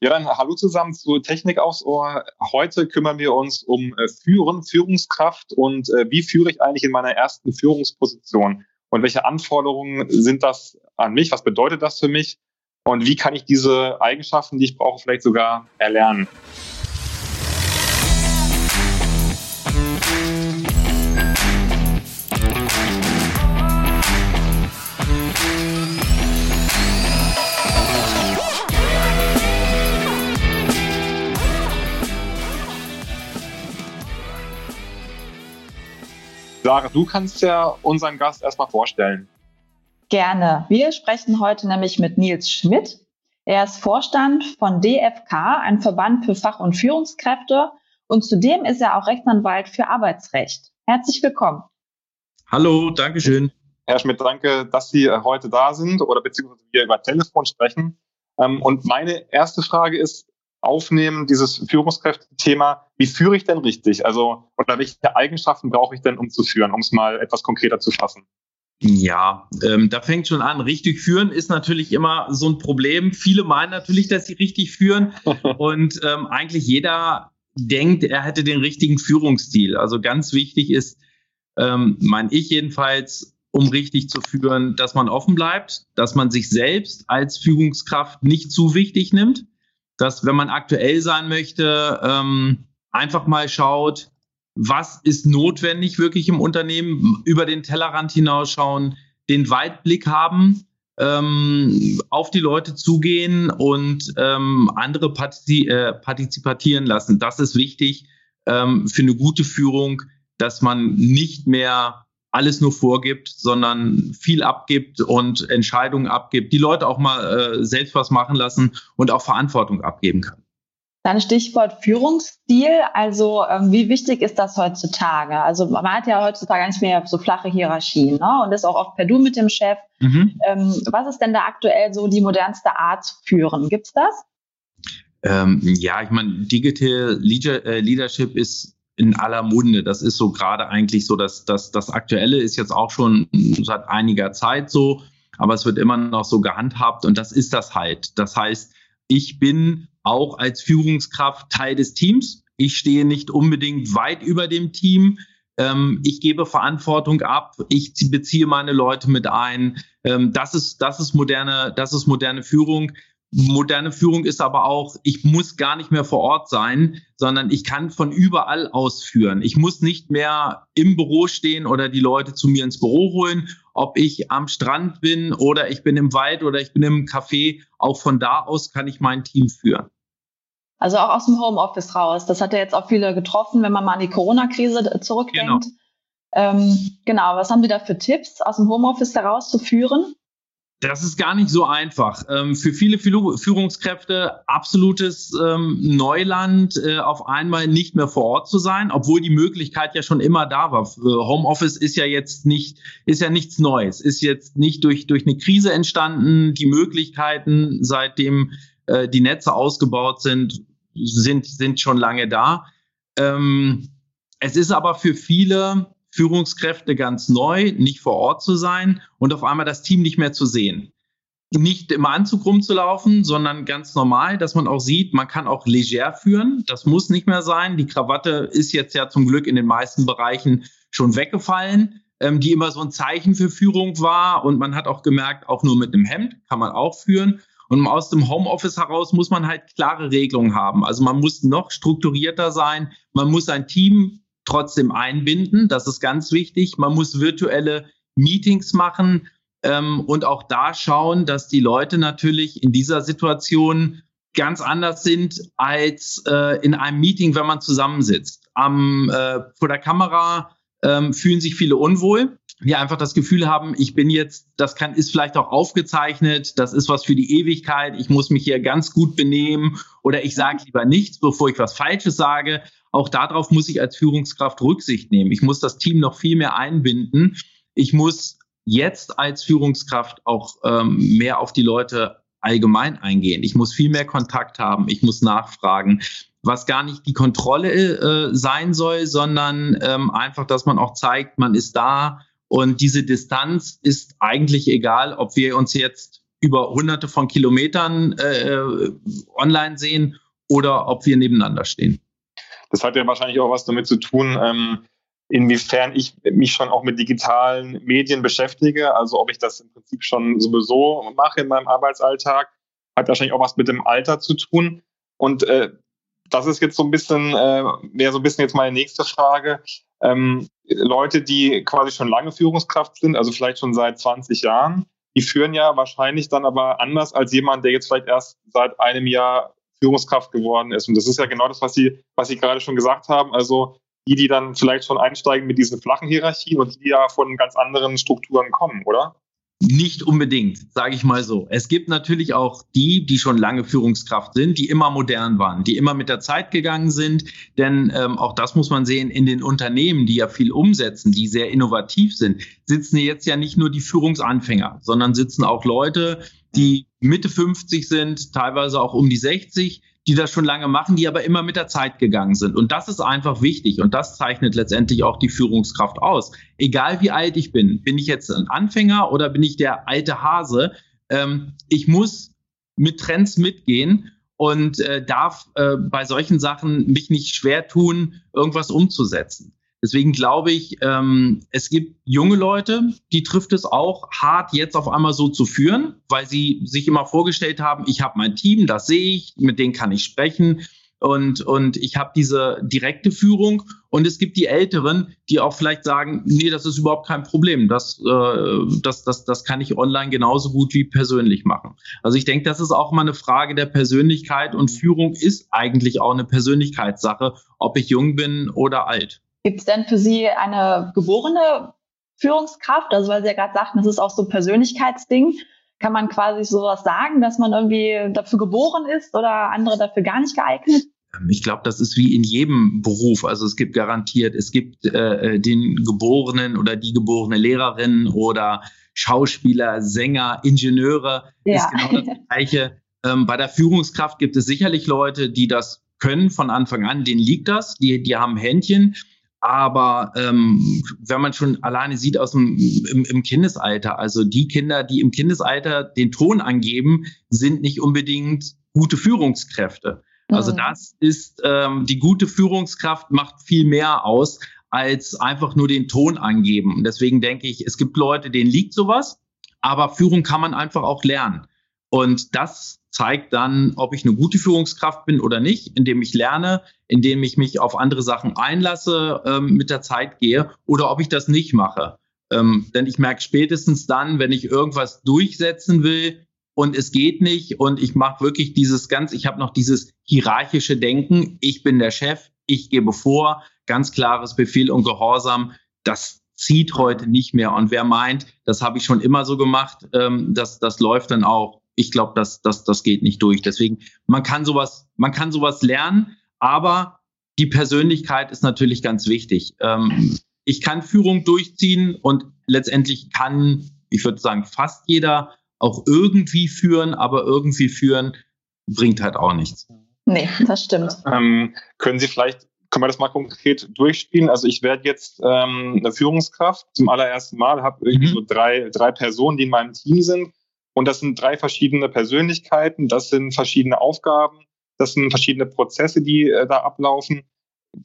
Ja, dann hallo zusammen zu Technik aufs Ohr. Heute kümmern wir uns um äh, Führen, Führungskraft und äh, wie führe ich eigentlich in meiner ersten Führungsposition und welche Anforderungen sind das an mich? Was bedeutet das für mich? Und wie kann ich diese Eigenschaften, die ich brauche, vielleicht sogar erlernen? Sarah, du kannst ja unseren Gast erstmal vorstellen. Gerne. Wir sprechen heute nämlich mit Nils Schmidt. Er ist Vorstand von DFK, ein Verband für Fach- und Führungskräfte. Und zudem ist er auch Rechtsanwalt für Arbeitsrecht. Herzlich willkommen. Hallo, Dankeschön. Herr Schmidt, danke, dass Sie äh, heute da sind oder beziehungsweise wir über Telefon sprechen. Ähm, und meine erste Frage ist, aufnehmen, dieses Führungskräfte-Thema. Wie führe ich denn richtig? Also, oder welche Eigenschaften brauche ich denn, um zu führen, um es mal etwas konkreter zu fassen? Ja, ähm, da fängt schon an. Richtig führen ist natürlich immer so ein Problem. Viele meinen natürlich, dass sie richtig führen und ähm, eigentlich jeder denkt, er hätte den richtigen Führungsstil. Also ganz wichtig ist, ähm, meine ich jedenfalls, um richtig zu führen, dass man offen bleibt, dass man sich selbst als Führungskraft nicht zu wichtig nimmt, dass wenn man aktuell sein möchte, ähm, einfach mal schaut, was ist notwendig wirklich im Unternehmen, über den Tellerrand hinausschauen, den Weitblick haben, ähm, auf die Leute zugehen und ähm, andere partizi äh, partizipatieren lassen. Das ist wichtig ähm, für eine gute Führung, dass man nicht mehr alles nur vorgibt, sondern viel abgibt und Entscheidungen abgibt, die Leute auch mal äh, selbst was machen lassen und auch Verantwortung abgeben kann. Dann Stichwort Führungsstil. Also ähm, wie wichtig ist das heutzutage? Also man hat ja heutzutage nicht mehr so flache Hierarchien ne? und ist auch oft per Du mit dem Chef. Mhm. Ähm, was ist denn da aktuell so die modernste Art zu führen? Gibt's das? Ähm, ja, ich meine, Digital äh, Leadership ist in aller Munde. Das ist so gerade eigentlich so, dass das, das Aktuelle ist jetzt auch schon seit einiger Zeit so, aber es wird immer noch so gehandhabt und das ist das halt. Das heißt, ich bin auch als Führungskraft Teil des Teams. Ich stehe nicht unbedingt weit über dem Team. Ähm, ich gebe Verantwortung ab. Ich beziehe meine Leute mit ein. Ähm, das ist, das ist moderne, das ist moderne Führung. Moderne Führung ist aber auch, ich muss gar nicht mehr vor Ort sein, sondern ich kann von überall ausführen. Ich muss nicht mehr im Büro stehen oder die Leute zu mir ins Büro holen, ob ich am Strand bin oder ich bin im Wald oder ich bin im Café. Auch von da aus kann ich mein Team führen. Also auch aus dem Homeoffice raus. Das hat ja jetzt auch viele getroffen, wenn man mal an die Corona-Krise zurückdenkt. Genau. Ähm, genau, was haben Sie da für Tipps, aus dem Homeoffice herauszuführen? Das ist gar nicht so einfach. Ähm, für viele Führungskräfte absolutes ähm, Neuland, äh, auf einmal nicht mehr vor Ort zu sein, obwohl die Möglichkeit ja schon immer da war. Homeoffice ist ja jetzt nicht, ist ja nichts Neues, ist jetzt nicht durch, durch eine Krise entstanden. Die Möglichkeiten, seitdem äh, die Netze ausgebaut sind, sind, sind schon lange da. Ähm, es ist aber für viele Führungskräfte ganz neu, nicht vor Ort zu sein und auf einmal das Team nicht mehr zu sehen. Nicht im Anzug rumzulaufen, sondern ganz normal, dass man auch sieht, man kann auch leger führen. Das muss nicht mehr sein. Die Krawatte ist jetzt ja zum Glück in den meisten Bereichen schon weggefallen, ähm, die immer so ein Zeichen für Führung war. Und man hat auch gemerkt, auch nur mit einem Hemd kann man auch führen. Und aus dem Homeoffice heraus muss man halt klare Regelungen haben. Also man muss noch strukturierter sein. Man muss ein Team trotzdem einbinden. Das ist ganz wichtig. Man muss virtuelle Meetings machen ähm, und auch da schauen, dass die Leute natürlich in dieser Situation ganz anders sind als äh, in einem Meeting, wenn man zusammensitzt. Am, äh, vor der Kamera ähm, fühlen sich viele unwohl die einfach das Gefühl haben, ich bin jetzt, das kann, ist vielleicht auch aufgezeichnet, das ist was für die Ewigkeit, ich muss mich hier ganz gut benehmen oder ich sage lieber nichts, bevor ich was Falsches sage. Auch darauf muss ich als Führungskraft Rücksicht nehmen. Ich muss das Team noch viel mehr einbinden. Ich muss jetzt als Führungskraft auch ähm, mehr auf die Leute allgemein eingehen. Ich muss viel mehr Kontakt haben. Ich muss nachfragen was gar nicht die Kontrolle äh, sein soll, sondern ähm, einfach, dass man auch zeigt, man ist da, und diese Distanz ist eigentlich egal, ob wir uns jetzt über hunderte von Kilometern äh, online sehen oder ob wir nebeneinander stehen. Das hat ja wahrscheinlich auch was damit zu tun, ähm, inwiefern ich mich schon auch mit digitalen Medien beschäftige, also ob ich das im Prinzip schon sowieso mache in meinem Arbeitsalltag, hat wahrscheinlich auch was mit dem Alter zu tun. Und äh, das ist jetzt so ein bisschen, äh, wäre so ein bisschen jetzt meine nächste Frage. Ähm, Leute, die quasi schon lange Führungskraft sind, also vielleicht schon seit 20 Jahren, die führen ja wahrscheinlich dann aber anders als jemand, der jetzt vielleicht erst seit einem Jahr Führungskraft geworden ist. Und das ist ja genau das, was Sie, was Sie gerade schon gesagt haben. Also die, die dann vielleicht schon einsteigen mit diesen flachen Hierarchien und die ja von ganz anderen Strukturen kommen, oder? Nicht unbedingt, sage ich mal so. Es gibt natürlich auch die, die schon lange Führungskraft sind, die immer modern waren, die immer mit der Zeit gegangen sind. Denn ähm, auch das muss man sehen, in den Unternehmen, die ja viel umsetzen, die sehr innovativ sind, sitzen jetzt ja nicht nur die Führungsanfänger, sondern sitzen auch Leute, die Mitte 50 sind, teilweise auch um die 60, die das schon lange machen, die aber immer mit der Zeit gegangen sind. Und das ist einfach wichtig und das zeichnet letztendlich auch die Führungskraft aus. Egal wie alt ich bin, bin ich jetzt ein Anfänger oder bin ich der alte Hase, ähm, ich muss mit Trends mitgehen und äh, darf äh, bei solchen Sachen mich nicht schwer tun, irgendwas umzusetzen. Deswegen glaube ich, ähm, es gibt junge Leute, die trifft es auch hart, jetzt auf einmal so zu führen, weil sie sich immer vorgestellt haben, ich habe mein Team, das sehe ich, mit denen kann ich sprechen und, und ich habe diese direkte Führung. Und es gibt die Älteren, die auch vielleicht sagen, nee, das ist überhaupt kein Problem. Das, äh, das, das, das kann ich online genauso gut wie persönlich machen. Also ich denke, das ist auch mal eine Frage der Persönlichkeit und Führung ist eigentlich auch eine Persönlichkeitssache, ob ich jung bin oder alt. Gibt es denn für Sie eine geborene Führungskraft? Also weil Sie ja gerade sagten, das ist auch so ein Persönlichkeitsding. Kann man quasi sowas sagen, dass man irgendwie dafür geboren ist oder andere dafür gar nicht geeignet? Ähm, ich glaube, das ist wie in jedem Beruf. Also es gibt garantiert, es gibt äh, äh, den geborenen oder die geborene Lehrerin oder Schauspieler, Sänger, Ingenieure. Ja. Ist genau das Gleiche. Ähm, bei der Führungskraft gibt es sicherlich Leute, die das können von Anfang an. Denen liegt das. Die, die haben Händchen. Aber ähm, wenn man schon alleine sieht aus dem im, im Kindesalter, also die Kinder, die im Kindesalter den Ton angeben, sind nicht unbedingt gute Führungskräfte. Also mhm. das ist ähm, die gute Führungskraft macht viel mehr aus als einfach nur den Ton angeben. Und deswegen denke ich, es gibt Leute, denen liegt sowas, aber Führung kann man einfach auch lernen. Und das zeigt dann, ob ich eine gute Führungskraft bin oder nicht, indem ich lerne, indem ich mich auf andere Sachen einlasse, ähm, mit der Zeit gehe oder ob ich das nicht mache. Ähm, denn ich merke spätestens dann, wenn ich irgendwas durchsetzen will und es geht nicht und ich mache wirklich dieses ganz, ich habe noch dieses hierarchische Denken, ich bin der Chef, ich gebe vor, ganz klares Befehl und Gehorsam, das zieht heute nicht mehr. Und wer meint, das habe ich schon immer so gemacht, ähm, das, das läuft dann auch ich glaube, das, das, das geht nicht durch. Deswegen, man kann sowas, man kann sowas lernen, aber die Persönlichkeit ist natürlich ganz wichtig. Ähm, ich kann Führung durchziehen und letztendlich kann, ich würde sagen, fast jeder auch irgendwie führen, aber irgendwie führen bringt halt auch nichts. Nee, das stimmt. Ähm, können Sie vielleicht, können wir das mal konkret durchspielen? Also ich werde jetzt ähm, eine Führungskraft zum allerersten Mal, habe irgendwie mhm. so drei, drei Personen, die in meinem Team sind. Und das sind drei verschiedene Persönlichkeiten, das sind verschiedene Aufgaben, das sind verschiedene Prozesse, die äh, da ablaufen.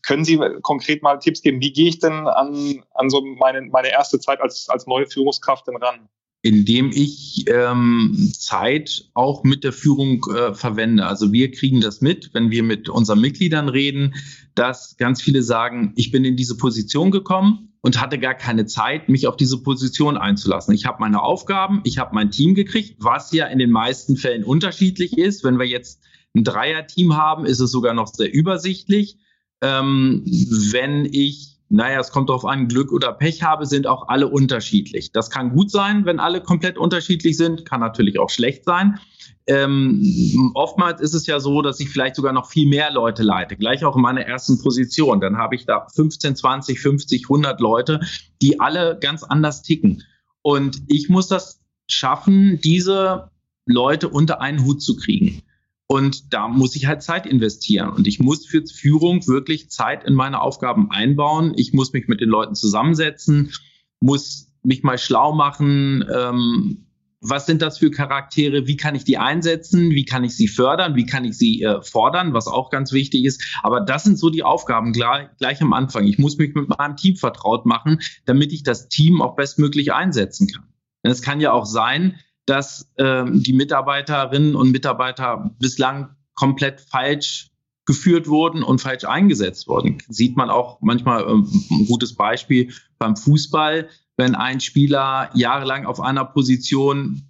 Können Sie konkret mal Tipps geben? Wie gehe ich denn an, an so meine, meine erste Zeit als, als neue Führungskraft denn ran? indem ich ähm, Zeit auch mit der Führung äh, verwende. Also wir kriegen das mit, wenn wir mit unseren Mitgliedern reden, dass ganz viele sagen, ich bin in diese Position gekommen und hatte gar keine Zeit, mich auf diese Position einzulassen. Ich habe meine Aufgaben, ich habe mein Team gekriegt, was ja in den meisten Fällen unterschiedlich ist. Wenn wir jetzt ein Dreier-Team haben, ist es sogar noch sehr übersichtlich. Ähm, wenn ich naja, es kommt darauf an, Glück oder Pech habe, sind auch alle unterschiedlich. Das kann gut sein, wenn alle komplett unterschiedlich sind, kann natürlich auch schlecht sein. Ähm, oftmals ist es ja so, dass ich vielleicht sogar noch viel mehr Leute leite, gleich auch in meiner ersten Position. Dann habe ich da 15, 20, 50, 100 Leute, die alle ganz anders ticken. Und ich muss das schaffen, diese Leute unter einen Hut zu kriegen. Und da muss ich halt Zeit investieren. Und ich muss für Führung wirklich Zeit in meine Aufgaben einbauen. Ich muss mich mit den Leuten zusammensetzen, muss mich mal schlau machen. Ähm, was sind das für Charaktere, wie kann ich die einsetzen, wie kann ich sie fördern, wie kann ich sie äh, fordern, was auch ganz wichtig ist. Aber das sind so die Aufgaben gleich, gleich am Anfang. Ich muss mich mit meinem Team vertraut machen, damit ich das Team auch bestmöglich einsetzen kann. Es kann ja auch sein, dass äh, die Mitarbeiterinnen und Mitarbeiter bislang komplett falsch geführt wurden und falsch eingesetzt wurden. Sieht man auch manchmal ähm, ein gutes Beispiel beim Fußball, wenn ein Spieler jahrelang auf einer Position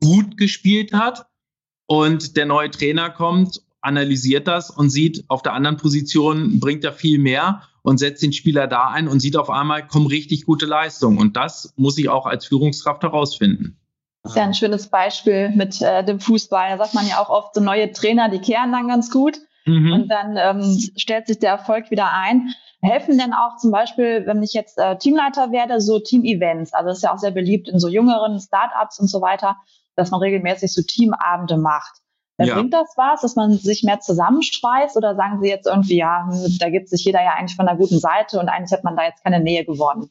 gut gespielt hat und der neue Trainer kommt, analysiert das und sieht, auf der anderen Position bringt er viel mehr und setzt den Spieler da ein und sieht auf einmal, kommen richtig gute Leistungen. Und das muss ich auch als Führungskraft herausfinden. Das ist ja ein schönes Beispiel mit äh, dem Fußball. Da sagt man ja auch oft, so neue Trainer, die kehren dann ganz gut. Mhm. Und dann ähm, stellt sich der Erfolg wieder ein. Helfen denn auch zum Beispiel, wenn ich jetzt äh, Teamleiter werde, so Team-Events? Also das ist ja auch sehr beliebt in so jüngeren Startups und so weiter, dass man regelmäßig so Teamabende macht. Ja. Bringt das was, dass man sich mehr zusammenschweißt oder sagen Sie jetzt irgendwie, ja, hm, da gibt sich jeder ja eigentlich von einer guten Seite und eigentlich hat man da jetzt keine Nähe gewonnen?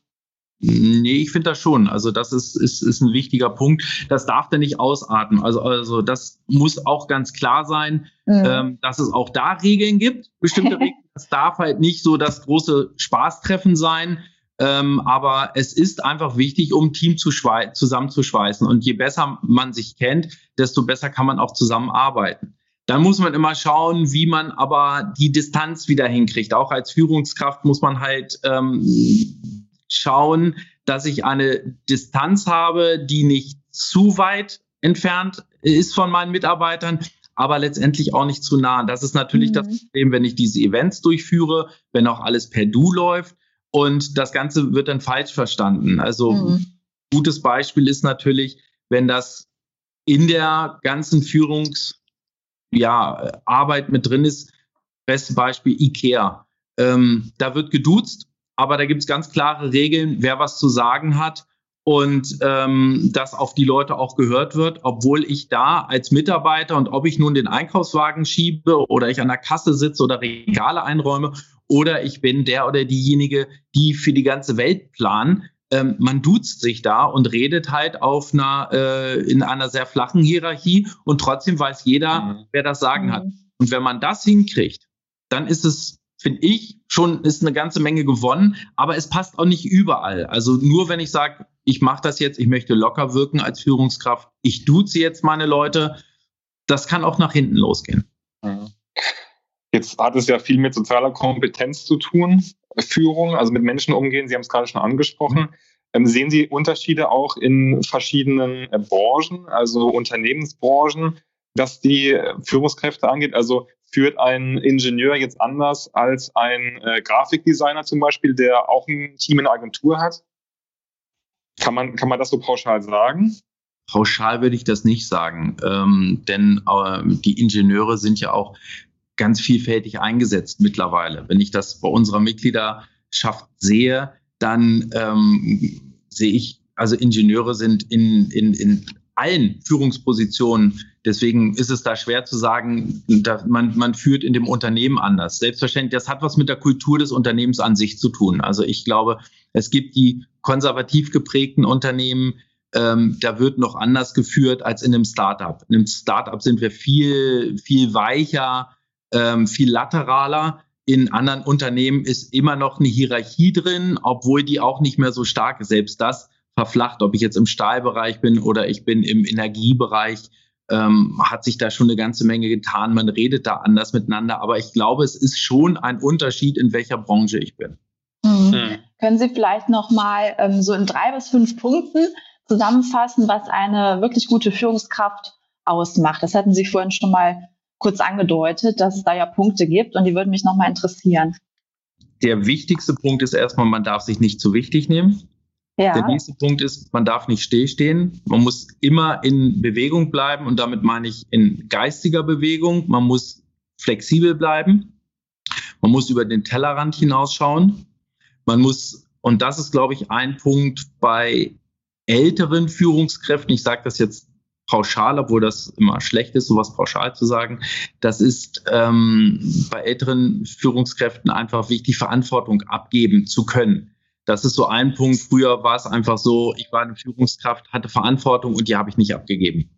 Nee, ich finde das schon. Also das ist, ist, ist ein wichtiger Punkt. Das darf der nicht ausarten. Also, also das muss auch ganz klar sein, mhm. ähm, dass es auch da Regeln gibt, bestimmte Regeln. Es darf halt nicht so das große Spaßtreffen sein. Ähm, aber es ist einfach wichtig, um Team zu zusammenzuschweißen. Und je besser man sich kennt, desto besser kann man auch zusammenarbeiten. Dann muss man immer schauen, wie man aber die Distanz wieder hinkriegt. Auch als Führungskraft muss man halt ähm, schauen, dass ich eine Distanz habe, die nicht zu weit entfernt ist von meinen Mitarbeitern, aber letztendlich auch nicht zu nah. Das ist natürlich mhm. das Problem, wenn ich diese Events durchführe, wenn auch alles per Du läuft und das Ganze wird dann falsch verstanden. Also mhm. gutes Beispiel ist natürlich, wenn das in der ganzen Führungsarbeit ja, mit drin ist. Beste Beispiel IKEA. Ähm, da wird geduzt aber da gibt es ganz klare Regeln, wer was zu sagen hat und ähm, dass auf die Leute auch gehört wird, obwohl ich da als Mitarbeiter und ob ich nun den Einkaufswagen schiebe oder ich an der Kasse sitze oder Regale einräume oder ich bin der oder diejenige, die für die ganze Welt planen, ähm, man duzt sich da und redet halt auf einer äh, in einer sehr flachen Hierarchie und trotzdem weiß jeder, mhm. wer das Sagen mhm. hat. Und wenn man das hinkriegt, dann ist es finde ich, schon ist eine ganze Menge gewonnen, aber es passt auch nicht überall. Also nur wenn ich sage, ich mache das jetzt, ich möchte locker wirken als Führungskraft, ich duze jetzt meine Leute, das kann auch nach hinten losgehen. Mhm. Jetzt hat es ja viel mit sozialer Kompetenz zu tun, Führung, also mit Menschen umgehen. Sie haben es gerade schon angesprochen. Ähm, sehen Sie Unterschiede auch in verschiedenen äh, Branchen, also Unternehmensbranchen, was die äh, Führungskräfte angeht? Also führt ein Ingenieur jetzt anders als ein äh, Grafikdesigner zum Beispiel, der auch ein Team in der Agentur hat? Kann man, kann man das so pauschal sagen? Pauschal würde ich das nicht sagen, ähm, denn äh, die Ingenieure sind ja auch ganz vielfältig eingesetzt mittlerweile. Wenn ich das bei unserer Mitgliederschaft sehe, dann ähm, sehe ich, also Ingenieure sind in, in, in allen Führungspositionen. Deswegen ist es da schwer zu sagen, man, man führt in dem Unternehmen anders. Selbstverständlich, das hat was mit der Kultur des Unternehmens an sich zu tun. Also ich glaube, es gibt die konservativ geprägten Unternehmen, ähm, da wird noch anders geführt als in einem Startup. In einem Startup sind wir viel, viel weicher, ähm, viel lateraler. In anderen Unternehmen ist immer noch eine Hierarchie drin, obwohl die auch nicht mehr so stark ist. Selbst das verflacht, ob ich jetzt im Stahlbereich bin oder ich bin im Energiebereich, ähm, hat sich da schon eine ganze Menge getan. Man redet da anders miteinander, aber ich glaube, es ist schon ein Unterschied, in welcher Branche ich bin. Mhm. Mhm. Können Sie vielleicht noch mal ähm, so in drei bis fünf Punkten zusammenfassen, was eine wirklich gute Führungskraft ausmacht? Das hatten Sie vorhin schon mal kurz angedeutet, dass es da ja Punkte gibt und die würden mich noch mal interessieren. Der wichtigste Punkt ist erstmal, man darf sich nicht zu wichtig nehmen. Ja. Der nächste Punkt ist, man darf nicht stillstehen. Man muss immer in Bewegung bleiben und damit meine ich in geistiger Bewegung. Man muss flexibel bleiben. Man muss über den Tellerrand hinausschauen. Man muss, und das ist, glaube ich, ein Punkt bei älteren Führungskräften, ich sage das jetzt pauschal, obwohl das immer schlecht ist, sowas pauschal zu sagen. Das ist ähm, bei älteren Führungskräften einfach wichtig, Verantwortung abgeben zu können das ist so ein Punkt. Früher war es einfach so, ich war eine Führungskraft, hatte Verantwortung und die habe ich nicht abgegeben.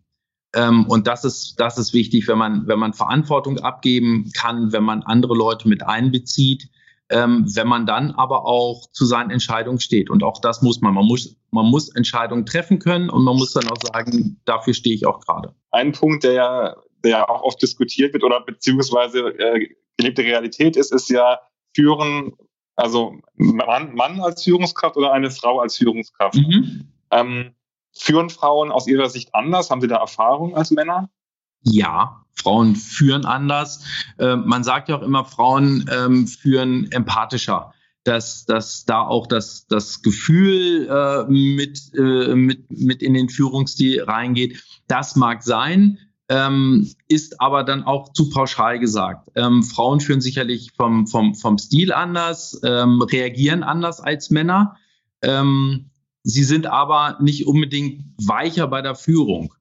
Ähm, und das ist, das ist wichtig, wenn man, wenn man Verantwortung abgeben kann, wenn man andere Leute mit einbezieht, ähm, wenn man dann aber auch zu seinen Entscheidungen steht. Und auch das muss man. Man muss, man muss Entscheidungen treffen können und man muss dann auch sagen, dafür stehe ich auch gerade. Ein Punkt, der ja, der ja auch oft diskutiert wird oder beziehungsweise äh, gelebte Realität ist, ist ja Führen, also Mann, Mann als Führungskraft oder eine Frau als Führungskraft. Mhm. Ähm, führen Frauen aus ihrer Sicht anders? Haben Sie da Erfahrung als Männer? Ja, Frauen führen anders. Äh, man sagt ja auch immer, Frauen ähm, führen empathischer dass, dass da auch das, das Gefühl äh, mit, äh, mit, mit in den Führungsstil reingeht. Das mag sein, ähm, ist aber dann auch zu pauschal gesagt. Ähm, Frauen führen sicherlich vom, vom, vom Stil anders, ähm, reagieren anders als Männer. Ähm, sie sind aber nicht unbedingt weicher bei der Führung.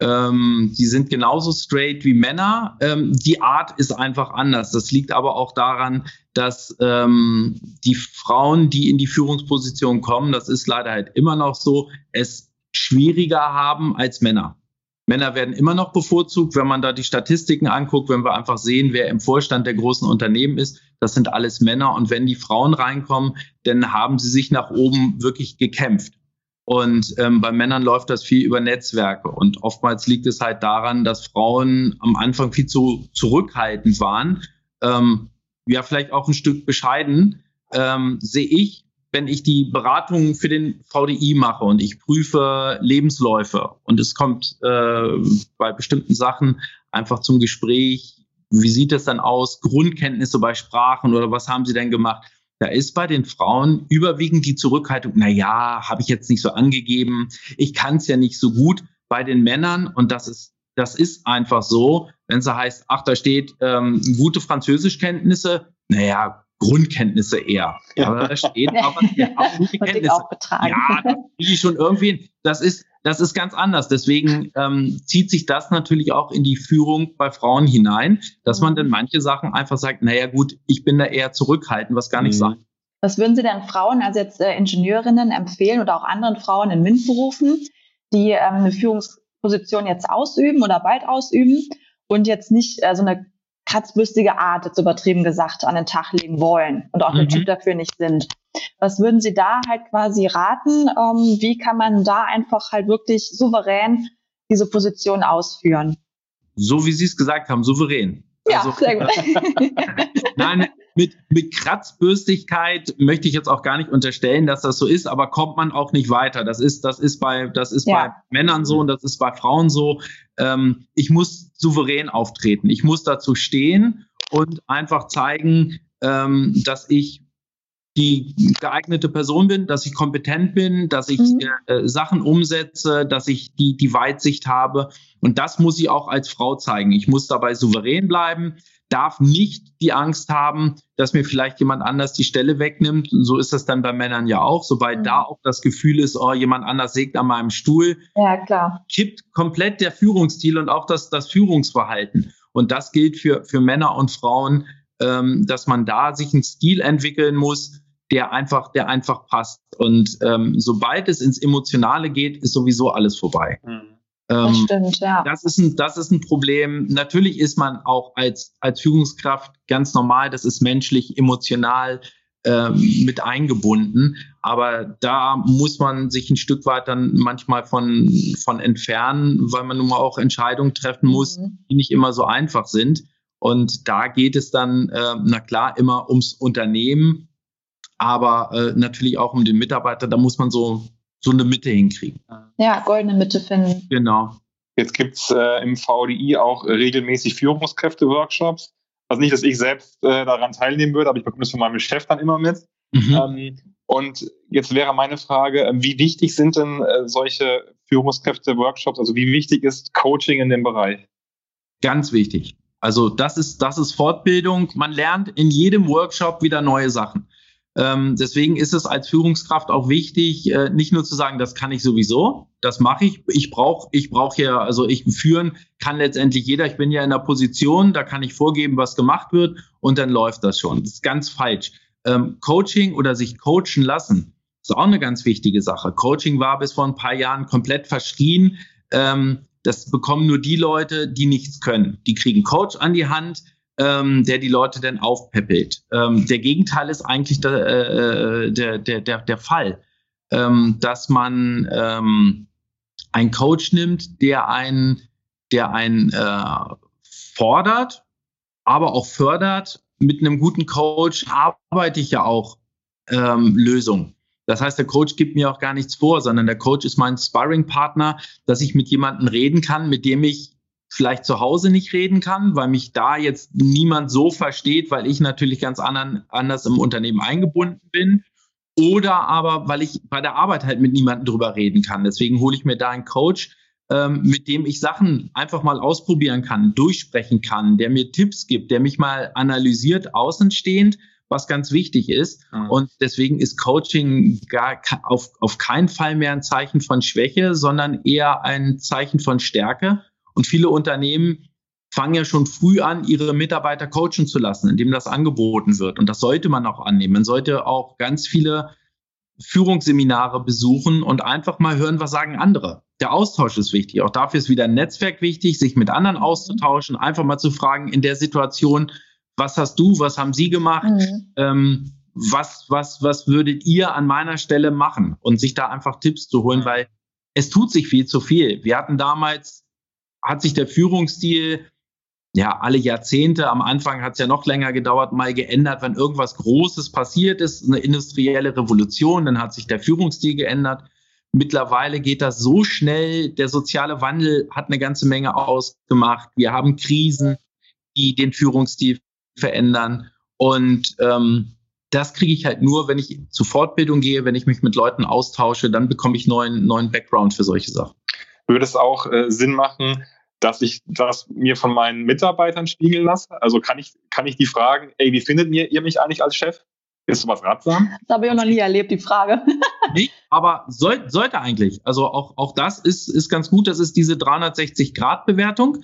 Ähm, die sind genauso straight wie Männer. Ähm, die Art ist einfach anders. Das liegt aber auch daran, dass ähm, die Frauen, die in die Führungsposition kommen, das ist leider halt immer noch so, es schwieriger haben als Männer. Männer werden immer noch bevorzugt, wenn man da die Statistiken anguckt, wenn wir einfach sehen, wer im Vorstand der großen Unternehmen ist. Das sind alles Männer. Und wenn die Frauen reinkommen, dann haben sie sich nach oben wirklich gekämpft. Und ähm, bei Männern läuft das viel über Netzwerke. Und oftmals liegt es halt daran, dass Frauen am Anfang viel zu zurückhaltend waren. Ähm, ja, vielleicht auch ein Stück bescheiden, ähm, sehe ich, wenn ich die Beratung für den VDI mache und ich prüfe Lebensläufe und es kommt äh, bei bestimmten Sachen einfach zum Gespräch, wie sieht es dann aus, Grundkenntnisse bei Sprachen oder was haben sie denn gemacht? Da ist bei den Frauen überwiegend die Zurückhaltung, na ja, habe ich jetzt nicht so angegeben, ich kann es ja nicht so gut. Bei den Männern, und das ist, das ist einfach so, wenn es heißt, ach, da steht ähm, gute Französischkenntnisse, naja, Grundkenntnisse eher. Ja. Aber da steht aber ja, gute Kenntnisse. Auch Ja, das kriege ich schon irgendwie. Das ist, das ist ganz anders. Deswegen ähm, zieht sich das natürlich auch in die Führung bei Frauen hinein, dass man dann manche Sachen einfach sagt, naja gut, ich bin da eher zurückhaltend, was gar nicht mhm. sagt. Was würden Sie denn Frauen, also jetzt äh, Ingenieurinnen empfehlen oder auch anderen Frauen in MINT-Berufen, die ähm, eine Führungsposition jetzt ausüben oder bald ausüben und jetzt nicht äh, so eine kratzbürstige Art, jetzt übertrieben gesagt, an den Tag legen wollen und auch mhm. der Typ dafür nicht sind. Was würden Sie da halt quasi raten? Ähm, wie kann man da einfach halt wirklich souverän diese Position ausführen? So wie Sie es gesagt haben, souverän. Ja, also, sehr gut. Nein, mit, mit Kratzbürstigkeit möchte ich jetzt auch gar nicht unterstellen, dass das so ist, aber kommt man auch nicht weiter. Das ist, das ist bei, das ist ja. bei Männern so und das ist bei Frauen so. Ähm, ich muss souverän auftreten. Ich muss dazu stehen und einfach zeigen, ähm, dass ich die geeignete Person bin, dass ich kompetent bin, dass ich mhm. äh, Sachen umsetze, dass ich die, die Weitsicht habe. Und das muss ich auch als Frau zeigen. Ich muss dabei souverän bleiben, darf nicht die Angst haben, dass mir vielleicht jemand anders die Stelle wegnimmt. Und so ist das dann bei Männern ja auch. Sobald mhm. da auch das Gefühl ist, oh, jemand anders sägt an meinem Stuhl, ja, klar. kippt komplett der Führungsstil und auch das, das Führungsverhalten. Und das gilt für, für Männer und Frauen, ähm, dass man da sich einen Stil entwickeln muss, der einfach, der einfach passt. Und ähm, sobald es ins Emotionale geht, ist sowieso alles vorbei. Mhm. Das ähm, stimmt, ja. Das ist, ein, das ist ein Problem. Natürlich ist man auch als, als Führungskraft ganz normal, das ist menschlich, emotional ähm, mit eingebunden. Aber da muss man sich ein Stück weit dann manchmal von, von entfernen, weil man nun mal auch Entscheidungen treffen muss, mhm. die nicht immer so einfach sind. Und da geht es dann, äh, na klar, immer ums Unternehmen, aber äh, natürlich auch um den Mitarbeiter. Da muss man so, so eine Mitte hinkriegen. Ja, goldene Mitte finden. Genau. Jetzt gibt es äh, im VDI auch regelmäßig Führungskräfte-Workshops. Also nicht, dass ich selbst äh, daran teilnehmen würde, aber ich bekomme das von meinem Chef dann immer mit. Mhm. Ähm, und jetzt wäre meine Frage, wie wichtig sind denn äh, solche Führungskräfte-Workshops? Also wie wichtig ist Coaching in dem Bereich? Ganz wichtig. Also das ist, das ist Fortbildung. Man lernt in jedem Workshop wieder neue Sachen. Ähm, deswegen ist es als Führungskraft auch wichtig, äh, nicht nur zu sagen, das kann ich sowieso, das mache ich. Ich brauche, ich brauche ja, also ich führen kann letztendlich jeder. Ich bin ja in der Position, da kann ich vorgeben, was gemacht wird und dann läuft das schon. Das ist ganz falsch. Ähm, Coaching oder sich coachen lassen ist auch eine ganz wichtige Sache. Coaching war bis vor ein paar Jahren komplett verschrien. Ähm, das bekommen nur die Leute, die nichts können. Die kriegen Coach an die Hand, ähm, der die Leute dann aufpeppelt. Ähm, der Gegenteil ist eigentlich der, äh, der, der, der, der Fall, ähm, dass man ähm, einen Coach nimmt, der einen, der einen äh, fordert, aber auch fördert. Mit einem guten Coach arbeite ich ja auch ähm, Lösungen. Das heißt, der Coach gibt mir auch gar nichts vor, sondern der Coach ist mein Sparring-Partner, dass ich mit jemandem reden kann, mit dem ich vielleicht zu Hause nicht reden kann, weil mich da jetzt niemand so versteht, weil ich natürlich ganz anderen, anders im Unternehmen eingebunden bin. Oder aber, weil ich bei der Arbeit halt mit niemandem drüber reden kann. Deswegen hole ich mir da einen Coach, ähm, mit dem ich Sachen einfach mal ausprobieren kann, durchsprechen kann, der mir Tipps gibt, der mich mal analysiert, außenstehend, was ganz wichtig ist. Mhm. Und deswegen ist Coaching gar auf, auf keinen Fall mehr ein Zeichen von Schwäche, sondern eher ein Zeichen von Stärke. Und viele Unternehmen fangen ja schon früh an, ihre Mitarbeiter coachen zu lassen, indem das angeboten wird. Und das sollte man auch annehmen. Man sollte auch ganz viele Führungsseminare besuchen und einfach mal hören, was sagen andere. Der Austausch ist wichtig. Auch dafür ist wieder ein Netzwerk wichtig, sich mit anderen auszutauschen, einfach mal zu fragen in der Situation, was hast du, was haben sie gemacht, mhm. ähm, was, was, was würdet ihr an meiner Stelle machen und sich da einfach Tipps zu holen, weil es tut sich viel zu viel. Wir hatten damals, hat sich der Führungsstil ja, alle Jahrzehnte, am Anfang hat es ja noch länger gedauert, mal geändert, wenn irgendwas Großes passiert ist, eine industrielle Revolution, dann hat sich der Führungsstil geändert. Mittlerweile geht das so schnell, der soziale Wandel hat eine ganze Menge ausgemacht. Wir haben Krisen, die den Führungsstil verändern. Und ähm, das kriege ich halt nur, wenn ich zu Fortbildung gehe, wenn ich mich mit Leuten austausche, dann bekomme ich neuen, neuen Background für solche Sachen. Würde es auch äh, Sinn machen, dass ich das mir von meinen Mitarbeitern spiegeln lasse? Also kann ich, kann ich die fragen, ey, wie findet ihr, ihr mich eigentlich als Chef? Ist sowas ratsam? Das habe ich auch noch nie erlebt, die Frage. nee, aber soll, sollte eigentlich. Also auch, auch das ist, ist ganz gut. Das ist diese 360-Grad-Bewertung.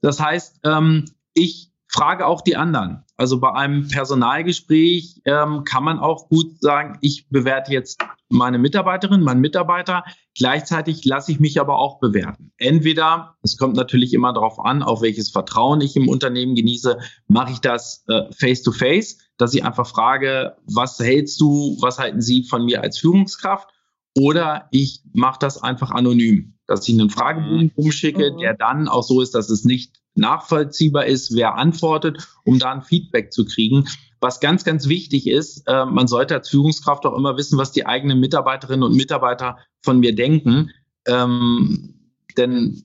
Das heißt, ähm, ich frage auch die anderen. Also bei einem Personalgespräch ähm, kann man auch gut sagen, ich bewerte jetzt meine Mitarbeiterin, meinen Mitarbeiter. Gleichzeitig lasse ich mich aber auch bewerten. Entweder, es kommt natürlich immer darauf an, auf welches Vertrauen ich im Unternehmen genieße, mache ich das äh, face to face, dass ich einfach frage, was hältst du, was halten Sie von mir als Führungskraft? Oder ich mache das einfach anonym, dass ich einen Fragebogen umschicke, mhm. der dann auch so ist, dass es nicht nachvollziehbar ist, wer antwortet, um da ein Feedback zu kriegen. Was ganz, ganz wichtig ist, äh, man sollte als Führungskraft auch immer wissen, was die eigenen Mitarbeiterinnen und Mitarbeiter von mir denken. Ähm, denn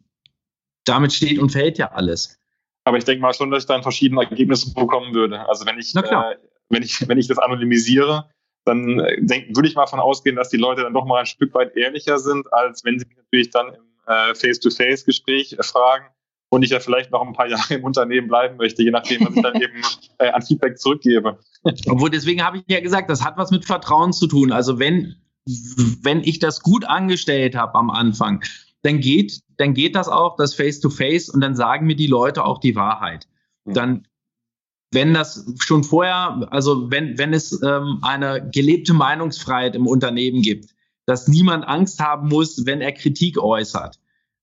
damit steht und fällt ja alles. Aber ich denke mal schon, dass ich dann verschiedene Ergebnisse bekommen würde. Also wenn ich, äh, wenn ich, wenn ich das anonymisiere, dann äh, denk, würde ich mal davon ausgehen, dass die Leute dann doch mal ein Stück weit ehrlicher sind, als wenn sie mich natürlich dann im äh, Face-to-Face-Gespräch äh, fragen und ich ja vielleicht noch ein paar Jahre im Unternehmen bleiben möchte, je nachdem, was ich dann eben äh, an Feedback zurückgebe. Obwohl, deswegen habe ich ja gesagt, das hat was mit Vertrauen zu tun. Also wenn, wenn ich das gut angestellt habe am Anfang, dann geht, dann geht das auch, das Face-to-Face, -face, und dann sagen mir die Leute auch die Wahrheit. Dann wenn das schon vorher, also wenn, wenn es ähm, eine gelebte Meinungsfreiheit im Unternehmen gibt, dass niemand Angst haben muss, wenn er Kritik äußert,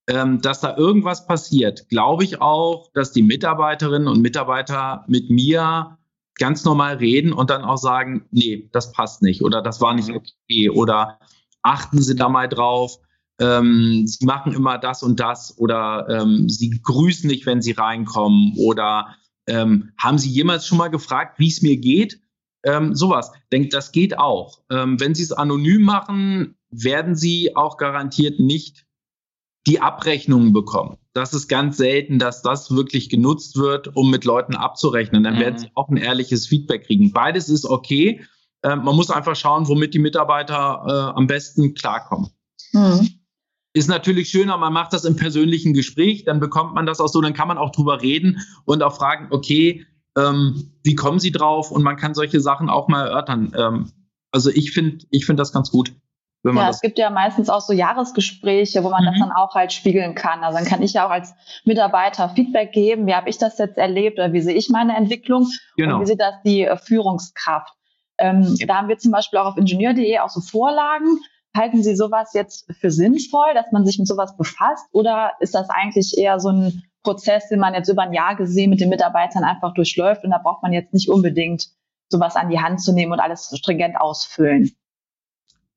dass da irgendwas passiert, glaube ich auch, dass die Mitarbeiterinnen und Mitarbeiter mit mir ganz normal reden und dann auch sagen, nee, das passt nicht oder das war nicht mhm. okay oder achten Sie da mal drauf. Ähm, sie machen immer das und das oder ähm, sie grüßen nicht, wenn sie reinkommen oder ähm, haben Sie jemals schon mal gefragt, wie es mir geht? Ähm, sowas. Denkt, das geht auch. Ähm, wenn Sie es anonym machen, werden Sie auch garantiert nicht die Abrechnungen bekommen. Das ist ganz selten, dass das wirklich genutzt wird, um mit Leuten abzurechnen. Dann mhm. werden sie auch ein ehrliches Feedback kriegen. Beides ist okay. Äh, man muss einfach schauen, womit die Mitarbeiter äh, am besten klarkommen. Mhm. Ist natürlich schöner, man macht das im persönlichen Gespräch, dann bekommt man das auch so, dann kann man auch drüber reden und auch fragen, okay, ähm, wie kommen Sie drauf? Und man kann solche Sachen auch mal erörtern. Ähm, also ich finde, ich finde das ganz gut ja, es gibt ja meistens auch so Jahresgespräche, wo man mhm. das dann auch halt spiegeln kann. Also dann kann ich ja auch als Mitarbeiter Feedback geben, wie habe ich das jetzt erlebt oder wie sehe ich meine Entwicklung genau. und wie sieht das die äh, Führungskraft. Ähm, da haben wir zum Beispiel auch auf ingenieur.de auch so Vorlagen. Halten Sie sowas jetzt für sinnvoll, dass man sich mit sowas befasst? Oder ist das eigentlich eher so ein Prozess, den man jetzt über ein Jahr gesehen mit den Mitarbeitern einfach durchläuft und da braucht man jetzt nicht unbedingt sowas an die Hand zu nehmen und alles stringent ausfüllen?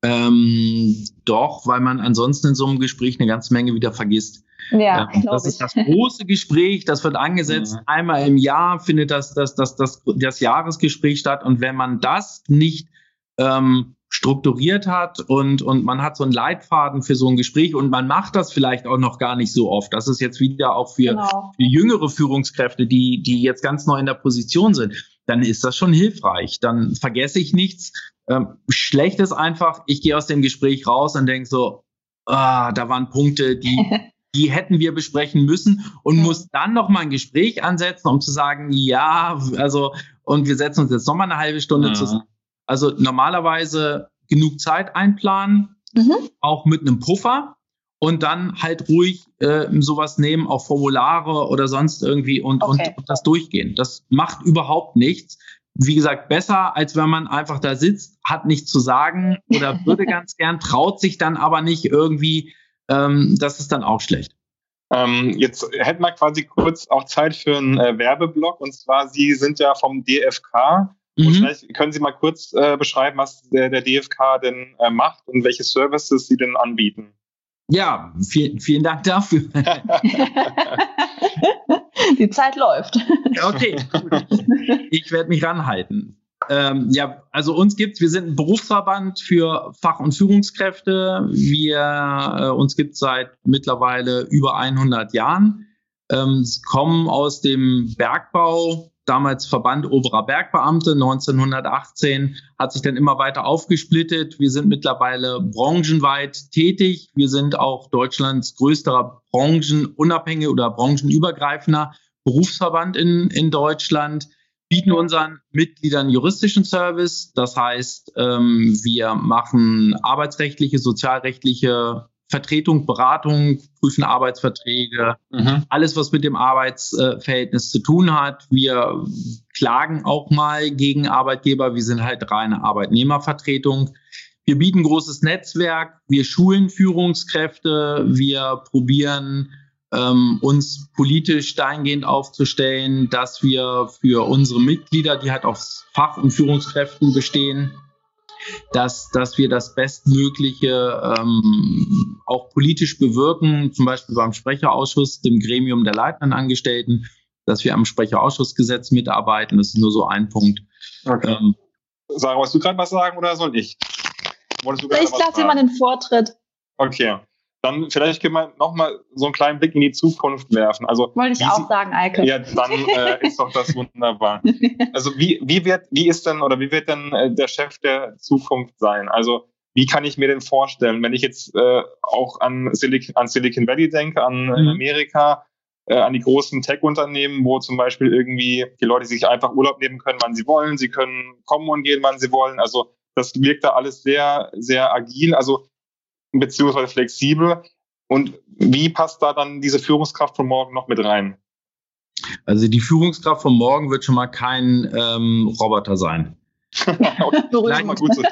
Ähm, doch, weil man ansonsten in so einem Gespräch eine ganze Menge wieder vergisst. Ja, ähm, das ist das große Gespräch, das wird angesetzt. Ja. Einmal im Jahr findet das, das, das, das, das Jahresgespräch statt. Und wenn man das nicht ähm, strukturiert hat und, und man hat so einen Leitfaden für so ein Gespräch und man macht das vielleicht auch noch gar nicht so oft. Das ist jetzt wieder auch für, genau. für jüngere Führungskräfte, die, die jetzt ganz neu in der Position sind. Dann ist das schon hilfreich. Dann vergesse ich nichts. Ähm, schlecht ist einfach, ich gehe aus dem Gespräch raus und denke so, ah, da waren Punkte, die, die hätten wir besprechen müssen und ja. muss dann noch mal ein Gespräch ansetzen, um zu sagen, ja, also, und wir setzen uns jetzt noch mal eine halbe Stunde ja. zusammen also normalerweise genug Zeit einplanen, mhm. auch mit einem Puffer und dann halt ruhig äh, sowas nehmen, auch Formulare oder sonst irgendwie und, okay. und, und das durchgehen. Das macht überhaupt nichts. Wie gesagt, besser, als wenn man einfach da sitzt, hat nichts zu sagen oder würde ganz gern, traut sich dann aber nicht irgendwie. Ähm, das ist dann auch schlecht. Ähm, jetzt hätten wir quasi kurz auch Zeit für einen äh, Werbeblock. Und zwar, Sie sind ja vom DFK Mhm. Und vielleicht können Sie mal kurz äh, beschreiben, was der, der DFK denn äh, macht und welche Services Sie denn anbieten. Ja, viel, vielen Dank dafür. Die Zeit läuft. Okay, ich werde mich ranhalten. Ähm, ja, also uns gibt's, wir sind ein Berufsverband für Fach- und Führungskräfte. Wir, äh, uns gibt's seit mittlerweile über 100 Jahren. Ähm, kommen aus dem Bergbau, damals Verband oberer Bergbeamte 1918, hat sich dann immer weiter aufgesplittet. Wir sind mittlerweile branchenweit tätig. Wir sind auch Deutschlands größter branchenunabhängiger oder branchenübergreifender Berufsverband in, in Deutschland, bieten unseren Mitgliedern juristischen Service. Das heißt, ähm, wir machen arbeitsrechtliche, sozialrechtliche Vertretung, Beratung, prüfen Arbeitsverträge, mhm. alles, was mit dem Arbeitsverhältnis zu tun hat. Wir klagen auch mal gegen Arbeitgeber. Wir sind halt reine Arbeitnehmervertretung. Wir bieten großes Netzwerk. Wir schulen Führungskräfte. Wir probieren ähm, uns politisch dahingehend aufzustellen, dass wir für unsere Mitglieder, die halt aus Fach- und Führungskräften bestehen, dass, dass wir das Bestmögliche ähm, auch politisch bewirken, zum Beispiel beim Sprecherausschuss, dem Gremium der leitenden Angestellten, dass wir am Sprecherausschussgesetz mitarbeiten. Das ist nur so ein Punkt. Okay. Ähm, Sarah, wolltest du gerade was sagen oder soll ich? ich lasse dir mal den Vortritt. Okay dann vielleicht können wir nochmal so einen kleinen Blick in die Zukunft werfen. Also, Wollte ich auch sagen, Eike. Ja, dann äh, ist doch das wunderbar. Also wie, wie wird, wie ist denn oder wie wird denn äh, der Chef der Zukunft sein? Also wie kann ich mir denn vorstellen, wenn ich jetzt äh, auch an Silicon, an Silicon Valley denke, an mhm. Amerika, äh, an die großen Tech-Unternehmen, wo zum Beispiel irgendwie die Leute sich einfach Urlaub nehmen können, wann sie wollen, sie können kommen und gehen, wann sie wollen. Also das wirkt da alles sehr, sehr agil. Also beziehungsweise flexibel. Und wie passt da dann diese Führungskraft von morgen noch mit rein? Also die Führungskraft von morgen wird schon mal kein ähm, Roboter sein. vielleicht, gut so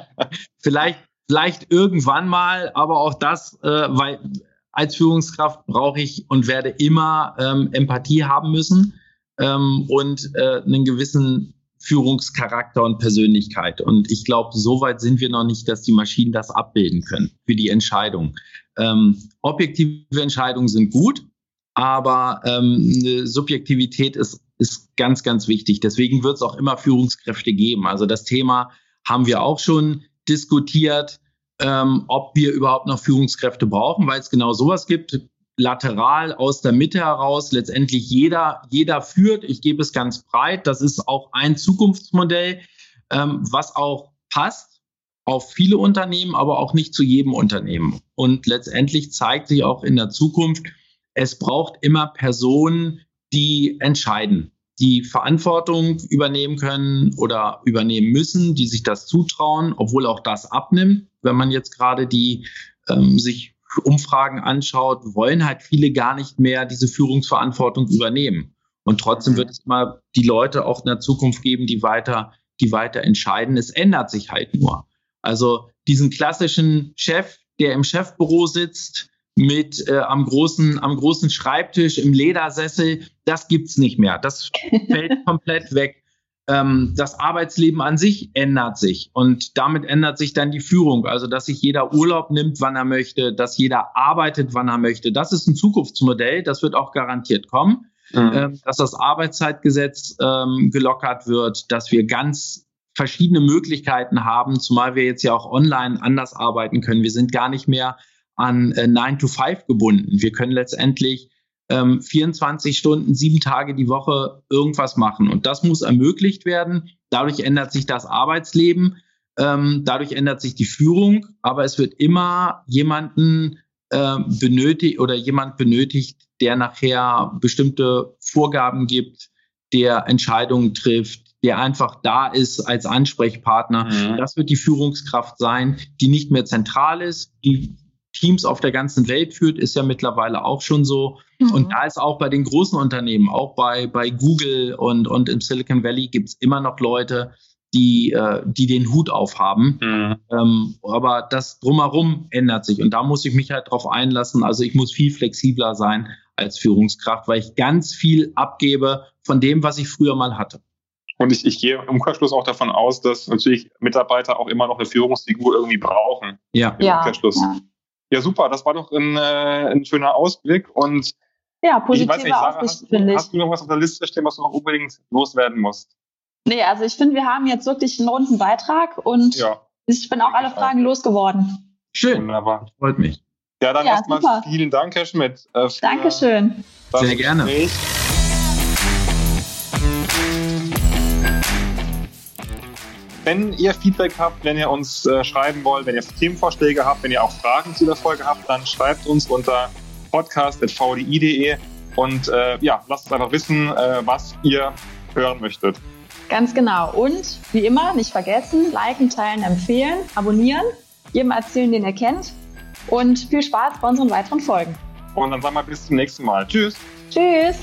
vielleicht, vielleicht irgendwann mal, aber auch das, äh, weil als Führungskraft brauche ich und werde immer ähm, Empathie haben müssen ähm, und äh, einen gewissen Führungscharakter und Persönlichkeit. Und ich glaube, so weit sind wir noch nicht, dass die Maschinen das abbilden können für die Entscheidung. Ähm, objektive Entscheidungen sind gut, aber ähm, Subjektivität ist, ist ganz, ganz wichtig. Deswegen wird es auch immer Führungskräfte geben. Also das Thema haben wir auch schon diskutiert, ähm, ob wir überhaupt noch Führungskräfte brauchen, weil es genau sowas gibt lateral aus der Mitte heraus letztendlich jeder, jeder führt. Ich gebe es ganz breit. Das ist auch ein Zukunftsmodell, ähm, was auch passt auf viele Unternehmen, aber auch nicht zu jedem Unternehmen. Und letztendlich zeigt sich auch in der Zukunft, es braucht immer Personen, die entscheiden, die Verantwortung übernehmen können oder übernehmen müssen, die sich das zutrauen, obwohl auch das abnimmt, wenn man jetzt gerade die ähm, sich Umfragen anschaut, wollen halt viele gar nicht mehr diese Führungsverantwortung übernehmen. Und trotzdem mhm. wird es immer die Leute auch in der Zukunft geben, die weiter die weiter entscheiden. Es ändert sich halt nur. Also diesen klassischen Chef, der im Chefbüro sitzt, mit äh, am großen am großen Schreibtisch im Ledersessel, das gibt's nicht mehr. Das fällt komplett weg. Ähm, das Arbeitsleben an sich ändert sich und damit ändert sich dann die Führung. Also dass sich jeder Urlaub nimmt, wann er möchte, dass jeder arbeitet, wann er möchte. Das ist ein Zukunftsmodell. Das wird auch garantiert kommen. Mhm. Ähm, dass das Arbeitszeitgesetz ähm, gelockert wird, dass wir ganz verschiedene Möglichkeiten haben, zumal wir jetzt ja auch online anders arbeiten können. Wir sind gar nicht mehr an äh, 9 to 5 gebunden. Wir können letztendlich ähm, 24 Stunden, sieben Tage die Woche irgendwas machen. Und das muss ermöglicht werden. Dadurch ändert sich das Arbeitsleben, ähm, dadurch ändert sich die Führung, aber es wird immer jemanden äh, benötigt oder jemand benötigt, der nachher bestimmte Vorgaben gibt, der Entscheidungen trifft, der einfach da ist als Ansprechpartner. Mhm. Das wird die Führungskraft sein, die nicht mehr zentral ist, die Teams auf der ganzen Welt führt, ist ja mittlerweile auch schon so. Mhm. Und da ist auch bei den großen Unternehmen, auch bei, bei Google und, und im Silicon Valley gibt es immer noch Leute, die, äh, die den Hut aufhaben. Mhm. Ähm, aber das drumherum ändert sich und da muss ich mich halt drauf einlassen. Also ich muss viel flexibler sein als Führungskraft, weil ich ganz viel abgebe von dem, was ich früher mal hatte. Und ich, ich gehe im Umkehrschluss auch davon aus, dass natürlich Mitarbeiter auch immer noch eine Führungsfigur irgendwie brauchen. Ja. Im ja, Umkehrschluss. Ja. ja, super. Das war doch ein, äh, ein schöner Ausblick. Und ja, positive ich weiß nicht, Sarah, hast, du, hast du noch was auf der Liste stehen, was du noch unbedingt loswerden musst? Nee, also ich finde, wir haben jetzt wirklich einen runden Beitrag und ja. ich bin auch alle Fragen losgeworden. Schön. Wunderbar. Freut mich. Ja, dann ja, erstmal vielen Dank, Herr Schmidt. Äh, Dankeschön. Sehr gerne. Gespräch. Wenn ihr Feedback habt, wenn ihr uns äh, schreiben wollt, wenn ihr Themenvorschläge habt, wenn ihr auch Fragen zu der Folge habt, dann schreibt uns unter podcast.vdi.de und äh, ja, lasst uns einfach wissen, äh, was ihr hören möchtet. Ganz genau. Und wie immer, nicht vergessen, liken, teilen, empfehlen, abonnieren, jedem erzählen, den ihr kennt. Und viel Spaß bei unseren weiteren Folgen. Und dann sagen wir bis zum nächsten Mal. Tschüss. Tschüss.